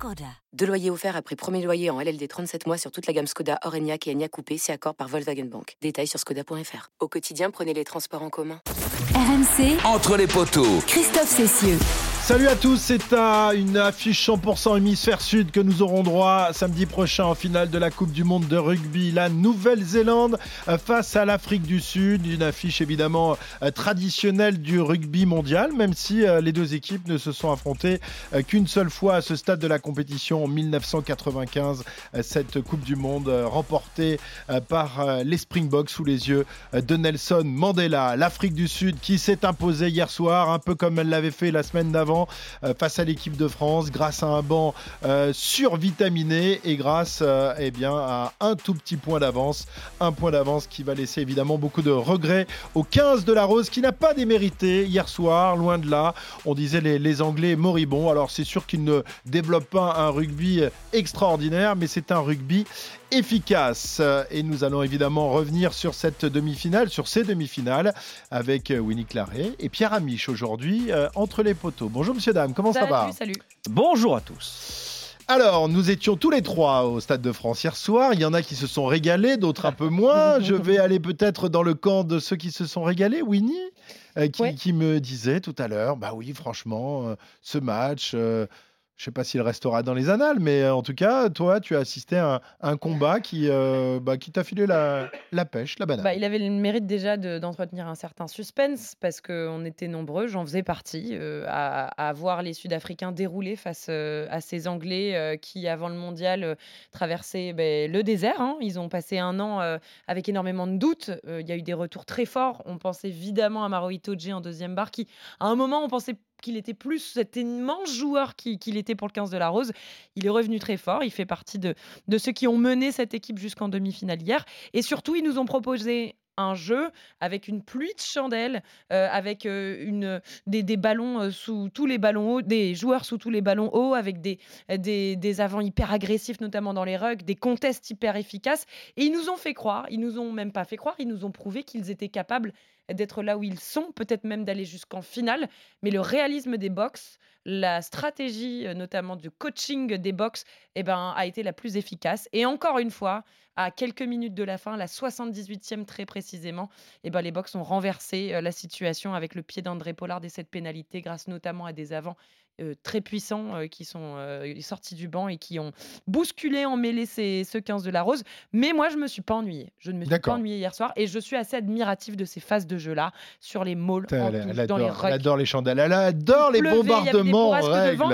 Skoda. Deux loyers offerts après premier loyer en LLD 37 mois sur toute la gamme Skoda, Orenia et Enya Coupé, c'est accord par Volkswagen Bank. Détails sur skoda.fr. Au quotidien, prenez les transports en commun. RMC, Entre les poteaux. Christophe Cessieux. Salut à tous, c'est à une affiche 100% hémisphère sud que nous aurons droit samedi prochain en finale de la Coupe du Monde de rugby. La Nouvelle-Zélande euh, face à l'Afrique du Sud, une affiche évidemment euh, traditionnelle du rugby mondial, même si euh, les deux équipes ne se sont affrontées qu'une seule fois à ce stade de la compétition en 1995. Cette Coupe du Monde remportée par les Springboks sous les yeux de Nelson Mandela. L'Afrique du Sud qui s'est imposée hier soir, un peu comme elle l'avait fait la semaine d'avant euh, face à l'équipe de France grâce à un banc euh, survitaminé et grâce euh, eh à un tout petit point d'avance. Un point d'avance qui va laisser évidemment beaucoup de regrets au 15 de la Rose qui n'a pas démérité hier soir, loin de là. On disait les, les Anglais moribonds. Alors c'est sûr qu'ils ne développent pas un rugby extraordinaire, mais c'est un rugby efficace. Et nous allons évidemment revenir sur cette demi-finale, sur ces demi-finales, avec Winnie Claret et Pierre Amiche aujourd'hui euh, entre les poteaux. Bonjour monsieur, dame, comment ça va? Salut. Bonjour à tous. Alors, nous étions tous les trois au Stade de France hier soir. Il y en a qui se sont régalés, d'autres un peu moins. Je vais aller peut-être dans le camp de ceux qui se sont régalés. Winnie, euh, qui, Ouais. qui me disait tout à l'heure, bah oui, franchement, euh, ce match, euh, je sais pas s'il restera dans les annales, mais euh, en tout cas, toi, tu as assisté à un, combat qui, euh, bah, qui t'a filé la, pêche, la banane. Bah, il avait le mérite déjà de- d'entretenir un certain suspense parce qu'on était nombreux, j'en faisais partie, euh, à, voir les Sud-Africains dérouler face à ces Anglais qui, avant le mondial, traversaient ben, le désert. hein. Ils ont passé un an avec énormément de doutes. Il y a eu des retours très forts. On pense évidemment à Maro Itoje en deuxième barre qui, à un moment, on pensait qu'il était plus cet immense joueur qui- qu'il était pour le 15 de la Rose. Il est revenu très fort. Il fait partie de, de ceux qui ont mené cette équipe jusqu'en demi-finale hier. Et surtout, ils nous ont proposé un jeu avec une pluie de chandelles, euh, avec euh, une, des, des ballons euh, sous tous les ballons hauts, des joueurs sous tous les ballons hauts, avec des, des, des avants hyper agressifs, notamment dans les rugs, des contests hyper efficaces. Et ils nous ont fait croire, ils nous ont même pas fait croire, ils nous ont prouvé qu'ils étaient capables d'être là où ils sont, peut-être même d'aller jusqu'en finale. Mais le réalisme des box, la stratégie notamment du coaching des box, eh ben, a été la plus efficace. Et encore une fois, à quelques minutes de la fin, la 78e très précisément, eh ben, les box ont renversé la situation avec le pied d'André Pollard et cette pénalité grâce notamment à des avants euh, très puissants euh, qui sont euh, sortis du banc et qui ont bousculé, emmêlé ces, ce 15 de la Rose. Mais moi, je me suis pas ennuyée. Je ne me suis pas ennuyée hier soir et je suis assez admirative de ces phases de jeu-là sur les malls, en Elle, elle dans les adore, elle rucks. adore les chandelles, elle adore les pleuvait, bombardements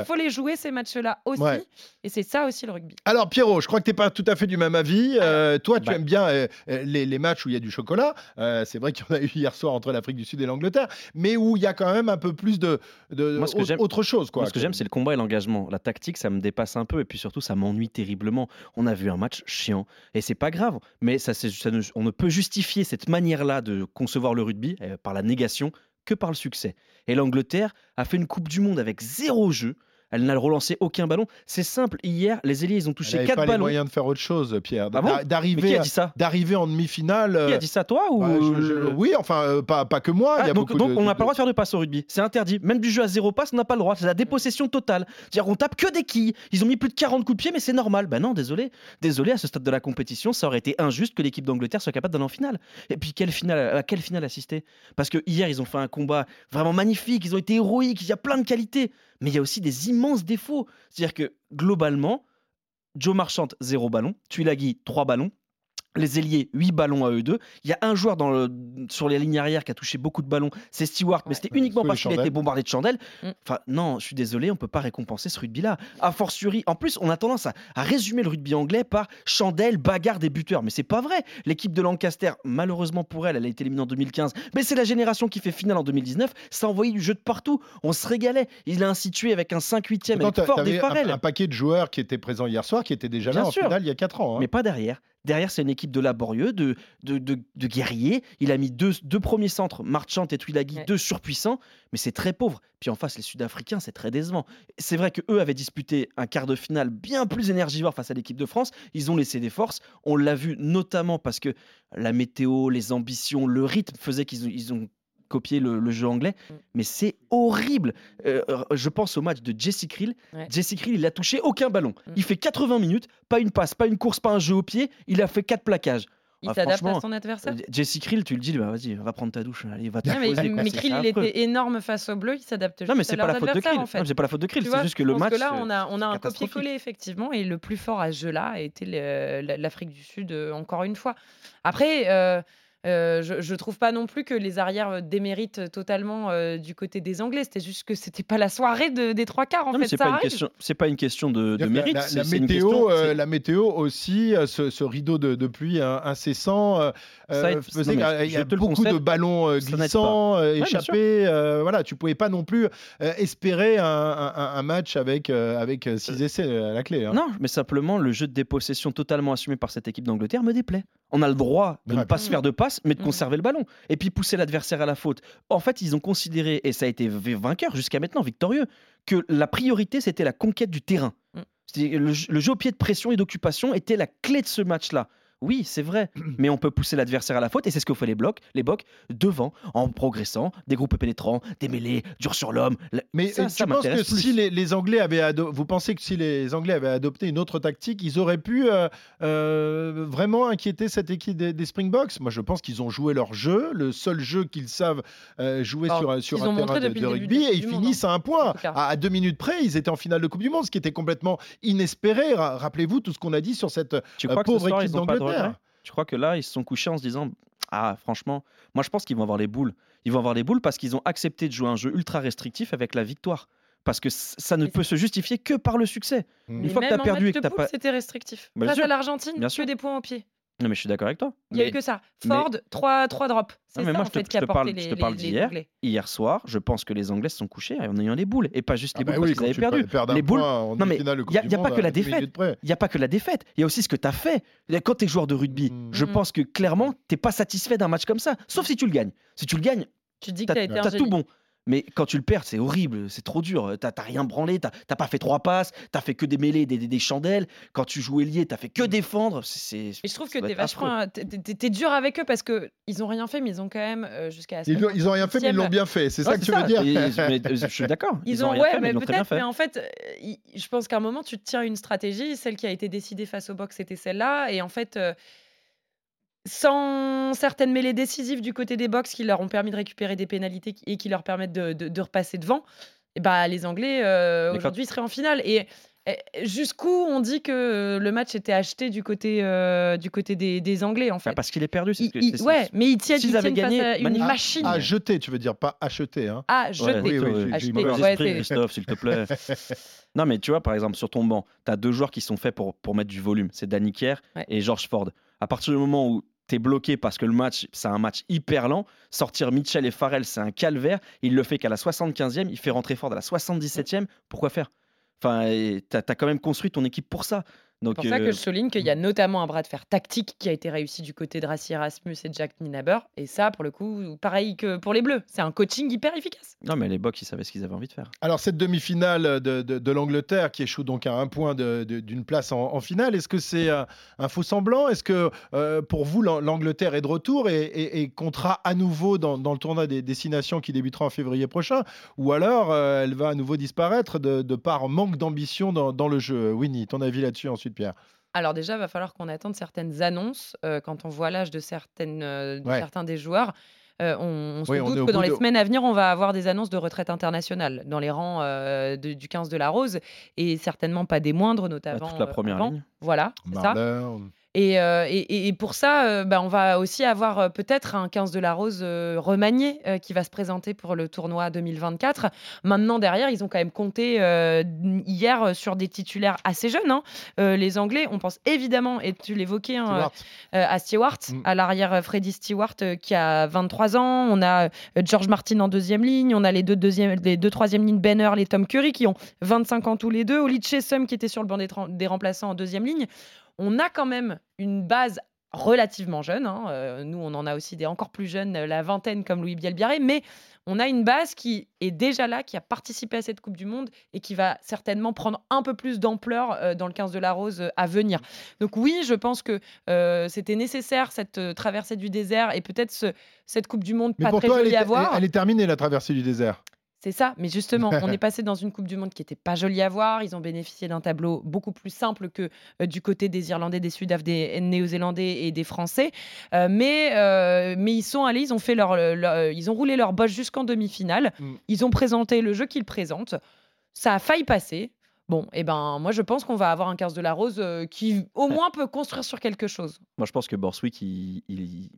Il faut les jouer ces matchs-là aussi. Ouais. Et c'est ça aussi le rugby. Alors Pierrot, je crois que tu n'es pas tout à fait du même avis. Euh, toi, tu bah. aimes bien euh, euh, les, les matchs où il y a du chocolat. Euh, c'est vrai qu'il y en a eu hier soir entre l'Afrique du Sud et l'Angleterre, mais où il y a quand même un peu plus de, de Moi, ce que autre chose. Quoi. Moi, ce que j'aime, c'est le combat et l'engagement. La tactique, ça me dépasse un peu et puis surtout, ça m'ennuie terriblement. On a vu un match chiant et c'est pas grave, mais ça, c'est- ça ne- on ne peut justifier cette manière-là de concevoir le rugby euh, par la négation que par le succès. Et l'Angleterre a fait une Coupe du Monde avec zéro jeu. Elle n'a relancé aucun ballon. C'est simple. Hier, les ailiers, ils ont touché n'avait 4 pas les ballons. moyens de faire autre chose, Pierre. Ah bon? D'arriver a dit ça? d'arriver en demi-finale. Qui a dit ça, toi ou ouais, je- je- oui, enfin, euh, pas, pas que moi. Ah, il y a donc, beaucoup donc de- on n'a de- pas le droit de faire de passe au rugby. C'est interdit. Même du jeu à zéro passe, on n'a pas le droit. C'est la dépossession totale. C'est-à-dire on tape que des quilles. Ils ont mis plus de 40 coups de pied, mais c'est normal. Ben non, désolé. Désolé, à ce stade de la compétition, ça aurait été injuste que l'équipe d'Angleterre soit capable d'aller en finale. Et puis, quelle finale, à quelle finale assister? Parce que hier, ils ont fait un combat vraiment magnifique. Ils ont été héroïques. Il y a plein de qualités. Mais il y a aussi des immenses défauts. C'est-à-dire que globalement, Joe Marchant, zéro ballon. Tuilagi, trois ballons. Les ailiers, 8 ballons à eux deux. Il y a un joueur dans le- sur les lignes arrière qui a touché beaucoup de ballons, c'est Stewart, mais c'était ouais, uniquement parce qu'il a été chandelles. bombardé de chandelles. Mm. Enfin, non, je suis désolé, on peut pas récompenser ce rugby-là. A fortiori, en plus, on a tendance à, à résumer le rugby anglais par chandelle, bagarre des buteurs. Mais c'est pas vrai. L'équipe de Lancaster, malheureusement pour elle, elle a été éliminée en 2015. Mais c'est la génération qui fait finale en 2019. Ça a envoyé du jeu de partout. On se régalait. Il a institué avec un 5-8e Pourtant, avec Ford et un, un paquet de joueurs qui étaient présents hier soir, qui étaient déjà Bien là en sûr. finale il y a 4 ans. hein. Mais pas derrière. Derrière, c'est une équipe de laborieux, de, de, de- de guerriers. Il a mis deux, deux premiers centres, Marchant et Twilagi, Ouais. deux surpuissants, mais c'est très pauvre. Puis en face, les Sud-Africains, c'est très décevant. C'est vrai qu'eux avaient disputé un quart de finale bien plus énergivore face à l'équipe de France. Ils ont laissé des forces. On l'a vu notamment parce que la météo, les ambitions, le rythme faisaient qu'ils ont, ils ont copié le, le jeu anglais. Mm. Mais c'est horrible. Euh, je pense au match de Jesse Krill. Ouais. Jesse Krill, il a touché aucun ballon. Mm. Il fait 80 minutes, pas une passe, pas une course, pas un jeu au pied. Il a fait quatre plaquages. Il Ah, s'adapte à son adversaire. Euh, Jesse Krill, tu le dis, bah, vas-y, va prendre ta douche, allez, va te Non, mais, Krill, il était énorme face aux Bleus, il s'adapte Non, mais juste à c'est pas la faute de Krill. en fait. Non, c'est pas la faute de Krill, c'est juste que le match. que là, on a, on a un copier-coller, effectivement, et le plus fort à ce jeu-là le- la- l'Afrique du Sud, euh, encore une fois. Après, euh, euh, je, je trouve pas non plus que les arrières euh, déméritent totalement euh, du côté des Anglais. C'était juste que c'était pas la soirée de- des trois quarts, en Non, mais fait. c'est pas, une question- c'est pas une question de, mérite. La, météo, question- euh, la météo aussi, euh, ce, ce rideau de, de pluie incessant, euh, Ça faisait qu'il y a beaucoup concède, de ballons euh, glissants, euh, échappés. euh, voilà, tu pouvais pas non plus euh, espérer un, un- un match avec euh, avec 6 essais à la clé. hein. Non, mais simplement, le jeu de dépossession totalement assumé par cette équipe d'Angleterre me déplaît. On a le droit de Ouais. ne pas se faire de passe, mais de Mhm. conserver le ballon. Et puis pousser l'adversaire à la faute. En fait, ils ont considéré, et ça a été vainqueur jusqu'à maintenant, victorieux, que la priorité, c'était la conquête du terrain. Mm. C'est- Le, jeu- le jeu au pied de pression et d'occupation était la clé de ce match-là. Oui, c'est vrai, mais on peut pousser l'adversaire à la faute, et c'est ce que fait les blocs, les bocs, devant, en progressant, des groupes pénétrants, des mêlées, dur sur l'homme. Mais ça, euh, ça tu penses que plus. si les, les Anglais avaient ado- vous pensez que si les Anglais avaient adopté une autre tactique, ils auraient pu euh, euh, vraiment inquiéter cette équipe des, des Springboks? Moi, je pense qu'ils ont joué leur jeu, le seul jeu qu'ils savent euh, jouer Alors, sur, un terrain de, rugby et ils finissent à un point. À, à deux minutes près, ils étaient en finale de Coupe du Monde, ce qui était complètement inespéré. Ra- Rappelez-vous tout ce qu'on a dit sur cette Tu euh, crois que ce pauvre soir, équipe d'Angleterre. Regret Tu crois que là, ils se sont couchés en se disant Ah, franchement, moi je pense qu'ils vont avoir les boules. Ils vont avoir les boules parce qu'ils ont accepté de jouer un jeu ultra restrictif avec la victoire. Parce que ça ne peut se justifier que par le succès. Mm. Une fois que t'as en perdu et que poule, pas. C'était restrictif. Bien Face sûr, à l'Argentine, bien que sûr. des points au pied. Non, mais je suis d'accord avec toi. Il n'y a Mais eu que ça. mais- Ford, 3, trois drops. C'est Non, ça mais moi, en je te- fait qui je a te porté parle- les, je te parle les- les d'hier. Hier soir, je pense que les Anglais se sont couchés en ayant les boules. Et pas juste les Ah bah boules oui, parce qu'ils avaient tu perdu. Les boules- point Non, mais demi-finale de y a- y a pas que la défaite. Il n'y a pas que la défaite, il y a aussi ce que tu as fait. Quand tu es joueur de rugby, Mm. je Mhm. pense que clairement, tu pas satisfait d'un match comme ça. Sauf si tu le gagnes. Si tu le gagnes, Tu dis que tu T'as as été t'as tout bon. Mais quand tu le perds, c'est horrible, c'est trop dur. T'as t'as rien branlé, t'as t'as pas fait trois passes, t'as fait que des mêlées, des, des- des chandelles. Quand tu joues ailier, t'as fait que défendre. C'est- Et je trouve que t'es vachement. t'es- dur avec eux parce que ils ont rien fait, mais ils ont quand même euh, jusqu'à Ils, ont- ils ont rien fait, mais ils l'ont bien fait. C'est ça que tu veux dire Et- mais, euh, Je suis d'accord. Ils, ont, rien ouais, fait, mais peut-être, fait. mais en fait, euh, je pense qu'à un moment, tu te tiens une stratégie. Celle qui a été décidée face au box, c'était celle-là. Et en fait, euh, sans certaines mêlées décisives du côté des box qui leur ont permis de récupérer des pénalités et qui leur permettent de, de- de repasser devant, et bah, les Anglais, euh, aujourd'hui, seraient en finale. Et et jusqu'où on dit que le match était acheté du côté, euh, du côté des, des Anglais, en Bah, fait? parce qu'il est perdu. c'est ce que- ils- c'est- ouais, mais ils tiennent, s'ils ils avaient face gagné, à une machine. À jeter, tu veux dire, pas acheter. Hein. Ah, Ouais, jeter. oui, oui, j'ai- j'ai acheter, ouais, c'est- Christophe, s'il te plaît. non, mais tu vois, par exemple, sur ton banc, tu as deux joueurs qui sont faits pour, pour mettre du volume. C'est Danny Kerr Ouais. et George Ford. À partir du moment où tu es bloqué parce que le match, c'est un match hyper lent, sortir Mitchell et Farrell, c'est un calvaire. Il le fait qu'à la 75e, il fait rentrer Ford à la 77e. Pourquoi faire? Enfin, tu as, quand même construit ton équipe pour ça. Donc, C'est pour ça euh, que je souligne qu'il y a notamment un bras de fer tactique qui a été réussi du côté de Rassi Erasmus et Jack Ninaber. Et ça, pour le coup, pareil que pour les Bleus. C'est un coaching hyper efficace. Non, mais les Bocs, ils savaient ce qu'ils avaient envie de faire. Alors, cette demi-finale de, de- de l'Angleterre qui échoue donc à un point de- de- d'une place en, en finale, est-ce que c'est un, un faux semblant Est-ce que euh, pour vous, l'An- l'Angleterre est de retour et, et- et comptera à nouveau dans, dans le tournoi des destinations qui débutera en février prochain? Ou alors euh, elle va à nouveau disparaître de, de par manque d'ambition dans, dans le jeu? Winnie, ton avis là-dessus ensuite, Pierre? Alors déjà, va falloir qu'on attende certaines annonces euh, quand on voit l'âge de, certaines, euh, de Ouais. certains des joueurs. euh, on, on se Oui, doute que dans les de- semaines à venir, on va avoir des annonces de retraite internationale dans les rangs euh, de- du 15 de la Rose et certainement pas des moindres, Bah, notamment. toute la euh, première avant. ligne. Voilà, c'est ça. Et, euh, et- pour ça, euh, bah, on va aussi avoir euh, peut-être un 15 de la Rose remanié qui va se présenter pour le tournoi 2024. Maintenant, derrière, ils ont quand même compté hier sur des titulaires assez jeunes. hein. Les Anglais, on pense évidemment, et tu l'évoquais, hein, à Stewart, Mm. à l'arrière Freddy Stewart qui a 23 ans. On a George Martin en deuxième ligne. On a les deux, deuxième, les deux troisième lignes, Ben Earl et Tom Curry qui ont 25 ans tous les deux. Oli Chessum qui était sur le banc des remplaçants en deuxième ligne. On a quand même une base relativement jeune. hein, euh, nous, on en a aussi des encore plus jeunes, euh, la vingtaine comme Louis Bielbiaré, mais on a une base qui est déjà là, qui a participé à cette Coupe du Monde et qui va certainement prendre un peu plus d'ampleur euh, dans le 15 de la Rose à venir. Donc oui, je pense que euh, c'était nécessaire cette traversée du désert et peut-être ce- cette Coupe du Monde Mais pas pour très toi, elle est, à voir. elle est terminée, la traversée du désert? C'est ça, mais justement, on est passé dans une Coupe du Monde qui n'était pas jolie à voir. Ils ont bénéficié d'un tableau beaucoup plus simple que euh, du côté des Irlandais, des Sudaf, des Néo-Zélandais et des Français. Euh, mais, euh, mais ils sont allés, ils ont, fait leur, leur- ils ont roulé leur bosse jusqu'en demi-finale. Mm. Ils ont présenté le jeu qu'ils présentent. Ça a failli passer. Bon, et ben moi je pense qu'on va avoir un 15 de la Rose qui au moins peut construire sur quelque chose. Moi, je pense que Borswick, il, il-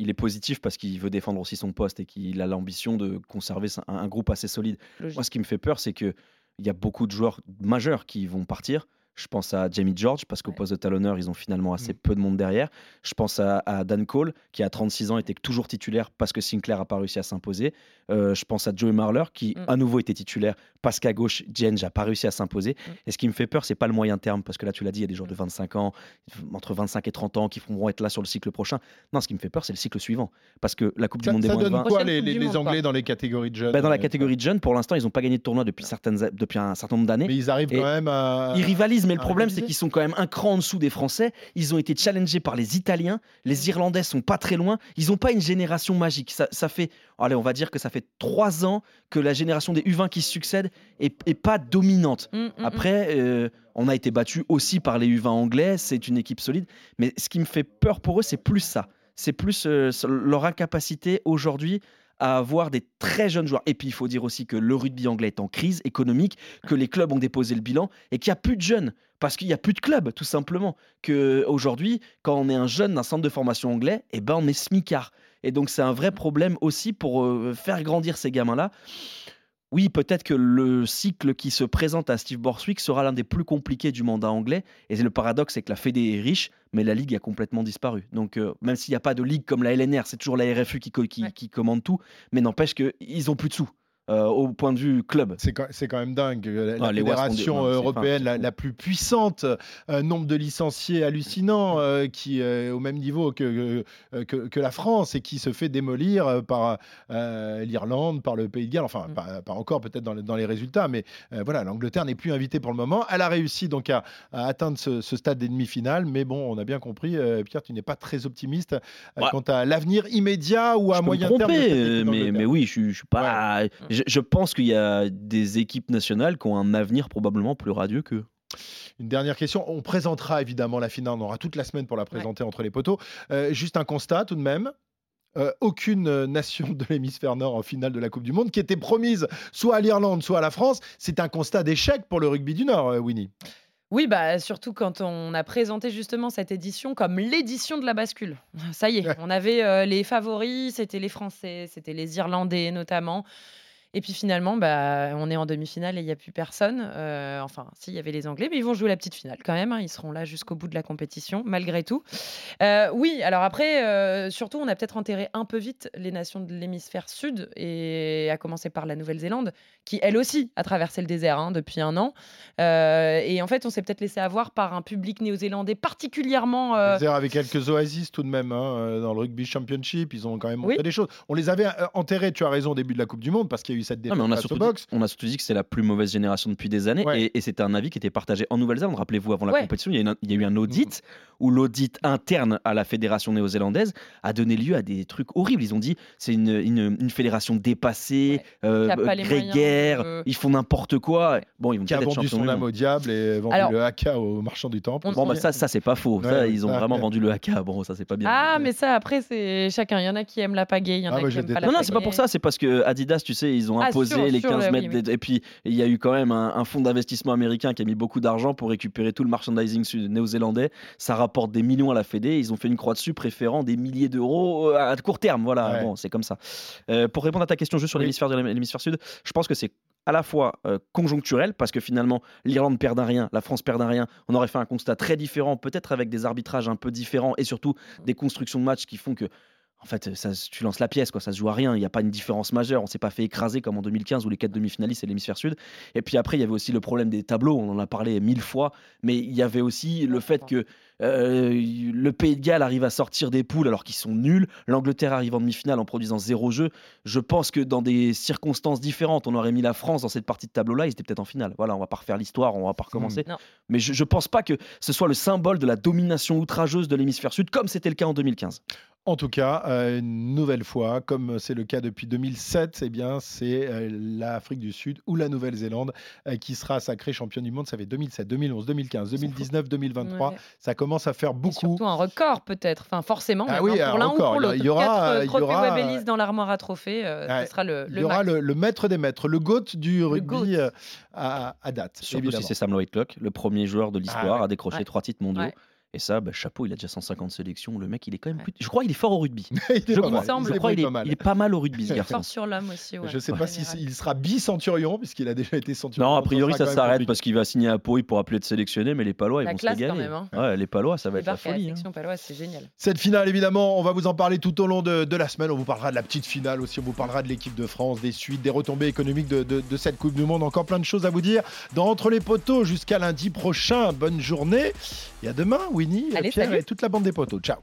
il est positif parce qu'il veut défendre aussi son poste et qu'il a l'ambition de conserver un, un groupe assez solide. Logique. Moi, ce qui me fait peur, c'est qu'il y a beaucoup de joueurs majeurs qui vont partir. Je pense à Jamie George, parce qu'au Ouais. poste de talonneur, ils ont finalement assez Mm. peu de monde derrière. Je pense à, à Dan Cole, qui à 36 ans était toujours titulaire parce que Sinclair n'a pas réussi à s'imposer. Euh, je pense à Joey Marler, qui Mm. à nouveau était titulaire parce qu'à gauche, Jenge n'a pas réussi à s'imposer. Mm. Et ce qui me fait peur, c'est pas le moyen terme, parce que là, tu l'as dit, il y a des joueurs de 25 ans, entre 25 et 30 ans, qui vont être là sur le cycle prochain. Non, ce qui me fait peur, c'est le cycle suivant. Parce que la Coupe Ça, du Monde des moins de donne 20, quoi les, les- les Anglais dans les catégories de jeunes bah, dans la euh, catégorie de jeunes, pour l'instant, ils n'ont pas gagné de tournoi depuis, certaines, a- depuis un certain nombre d'années. Mais ils arrivent quand même à. Ils rivalisent, mais le à problème, c'est qu'ils sont quand même un cran en dessous des Français. Ils ont été challengés par les Italiens. Les Irlandais sont pas très loin. Ils n'ont pas une génération magique. Ça, ça fait, allez, on va dire que ça fait trois ans que la génération des U20 qui se succède est, est pas dominante. Mm, mm, mm. Après, euh, on a été battu aussi par les U20 anglais. C'est une équipe solide. Mais ce qui me fait peur pour eux, c'est plus ça. C'est plus euh, leur incapacité aujourd'hui à avoir des très jeunes joueurs. Et puis, il faut dire aussi que le rugby anglais est en crise économique, que les clubs ont déposé le bilan et qu'il n'y a plus de jeunes. Parce qu'il n'y a plus de clubs, tout simplement. Que aujourd'hui, quand on est un jeune d'un centre de formation anglais, eh ben, on est smicard. Et donc, c'est un vrai problème aussi pour euh, faire grandir ces gamins-là. Oui, peut-être que le cycle qui se présente à Steve Borswick sera l'un des plus compliqués du mandat anglais. Et le paradoxe, c'est que la Fédé est riche, mais la Ligue a complètement disparu. Donc, euh, même s'il n'y a pas de Ligue comme la LNR, c'est toujours la RFU qui, co- qui, Ouais. qui commande tout. Mais n'empêche qu'ils n'ont plus de sous euh, au point de vue club. C'est quand, c'est quand même dingue. La, la Ah, les Wasps ont des- fédération non, européenne, la, plus puissante, euh, nombre de licenciés hallucinant, euh, qui est au même niveau que, que, la France et qui se fait démolir euh, par euh, l'Irlande, par le Pays de Galles. Enfin, Mm. pas, pas encore peut-être dans, les- dans les résultats, mais euh, voilà, l'Angleterre n'est plus invitée pour le moment. Elle a réussi donc à, à atteindre ce, ce stade des demi-finales, mais bon, on a bien compris, euh, Pierre, tu n'es pas très optimiste euh, Ouais. quant à l'avenir immédiat ou à je peux moyen me terme. de tromper, euh, équipe mais, mais oui, je, je suis pas. Je, je pense qu'il y a des équipes nationales qui ont un avenir probablement plus radieux qu'eux. Une dernière question. On présentera évidemment la finale. On aura toute la semaine pour la présenter entre les poteaux. Euh, juste un constat tout de même. Euh, aucune nation de l'hémisphère nord en finale de la Coupe du Monde qui était promise soit à l'Irlande, soit à la France. C'est un constat d'échec pour le rugby du Nord, euh, Winnie. Oui, bah, surtout quand on a présenté justement cette édition comme l'édition de la bascule. Ça y est, on avait euh, les favoris, c'était les Français, c'était les Irlandais notamment. Et puis finalement, bah, on est en demi-finale et il n'y a plus personne. Euh, enfin, si, il y avait les Anglais, mais ils vont jouer la petite finale quand même. hein. Ils seront là jusqu'au bout de la compétition, malgré tout. Euh, oui, alors après, euh, surtout, on a peut-être enterré un peu vite les nations de l'hémisphère sud, et à commencer par la Nouvelle-Zélande, qui elle aussi a traversé le désert hein, depuis un an. Euh, et en fait, on s'est peut-être laissé avoir par un public néo-zélandais particulièrement. C'est-à-dire avec quelques oasis tout de même hein, dans le rugby championship. Ils ont quand même montré Oui. des choses. On les avait enterrés, tu as raison, au début de la Coupe du Monde parce qu'il y a eu cette Non, défaite mais on a, surtout box. dit, on a surtout dit que c'est la plus mauvaise génération depuis des années. Ouais. Et, et c'était un avis qui était partagé en Nouvelle-Zélande. Rappelez-vous, avant la Ouais. compétition, il y, a une- il y a eu un audit où l'audit interne à la fédération néo-zélandaise a donné lieu à des trucs horribles. Ils ont dit c'est une, une- une fédération dépassée, euh, Qui a pas les grégaire, de- ils font n'importe quoi. Bon, ils vont Qui a vendu son du âme au diable et vendu Alors- le haka au marchand du temple. On- Bon, bah, ça, ça c'est pas faux. Ouais, ça, ouais, ils ont vraiment ouais. vendu le haka. Bon, ça, c'est pas bien. Ah, mais ça, après, c'est chacun. Il y en a qui aiment la pagaie, il y en Ah, a moi, qui je aiment pas déteste. la Non, non, c'est pas pour ça, c'est parce que Adidas, tu sais, ils ont Ah, imposé sûr, les sûr, 15 là, mètres. oui, des- Et puis, il y a eu quand même un, un fonds d'investissement américain qui a mis beaucoup d'argent pour récupérer tout le merchandising sud- néo-zélandais. Ça rapporte des millions à la Fédé. Ils ont fait une croix dessus, préférant des milliers d'euros euh, à court terme. Voilà, Ouais. bon, c'est comme ça. Euh, pour répondre à ta question juste sur Oui. l'hémisphère de l'hémisphère sud, je pense que c'est à la fois euh, conjoncturel, parce que finalement, l'Irlande perd un rien, la France perd un rien. On aurait fait un constat très différent, peut-être avec des arbitrages un peu différents et surtout des constructions de matchs qui font que en fait, ça, tu lances la pièce, quoi. Ça se joue à rien. Il n'y a pas une différence majeure. On s'est pas fait écraser comme en 2015 où les quatre demi-finalistes c'est l'hémisphère sud. Et puis après, il y avait aussi le problème des tableaux. On en a parlé mille fois, mais il y avait aussi le fait que euh, le Pays de Galles arrive à sortir des poules alors qu'ils sont nuls. L'Angleterre arrive en demi-finale en produisant zéro jeu. Je pense que dans des circonstances différentes, on aurait mis la France dans cette partie de tableau-là. Ils étaient peut-être en finale. Voilà, on va pas refaire l'histoire, on va pas recommencer. Mais je, je pense pas que ce soit le symbole de la domination outrageuse de l'hémisphère sud, comme c'était le cas en 2015. En tout cas, euh, une nouvelle fois, comme c'est le cas depuis 2007, eh bien, c'est euh, l'Afrique du Sud ou la Nouvelle-Zélande euh, qui sera sacrée championne du monde. Ça fait 2007, 2011, 2015, 2019, 2023. Ouais. Ça commence à faire Et beaucoup. surtout un record peut-être, enfin forcément, Ah oui, pour l'un ou record. pour Il y a- l'autre. il y aura- il y trophées aura, dans l'armoire à trophées, euh, Ouais. ce sera le, Il y aura le, le maître des maîtres, le GOAT du rugby GOAT. à, à date. Surtout évidemment. si c'est Sam Whitelock, le premier joueur de l'histoire ouais. à décrocher Ouais. trois titres mondiaux. Et ça, bah, chapeau, il a déjà 150 sélections. Le mec, il est quand même. Ouais. plus- Je crois qu'il est fort au rugby. Il est Je pas mal. semble. je Il crois est il, est, pas mal. il est pas mal au rugby, ce Il est garçon. fort sur l'homme aussi. Ouais, Je ne sais pas s'il sera bi-centurion, puisqu'il a déjà été centurion. Non, a priori, ça s'arrête parce qu'il va signer à Pau, il pourra plus être sélectionné, mais les Palois, ils La vont se classe quand régaler. même, hein. Ouais, les Palois, ça va être la folie. hein. paloise, c'est génial. Cette finale, évidemment, on va vous en parler tout au long de, de la semaine. On vous parlera de la petite finale aussi. On vous parlera de l'équipe de France, des suites, des retombées économiques de, de- de cette Coupe du Monde. Encore plein de choses à vous dire. Dans Entre les poteaux, jusqu'à lundi prochain. Bonne journée. Et à demain, Winnie, Allez, Pierre salut. et toute la bande des poteaux. Ciao.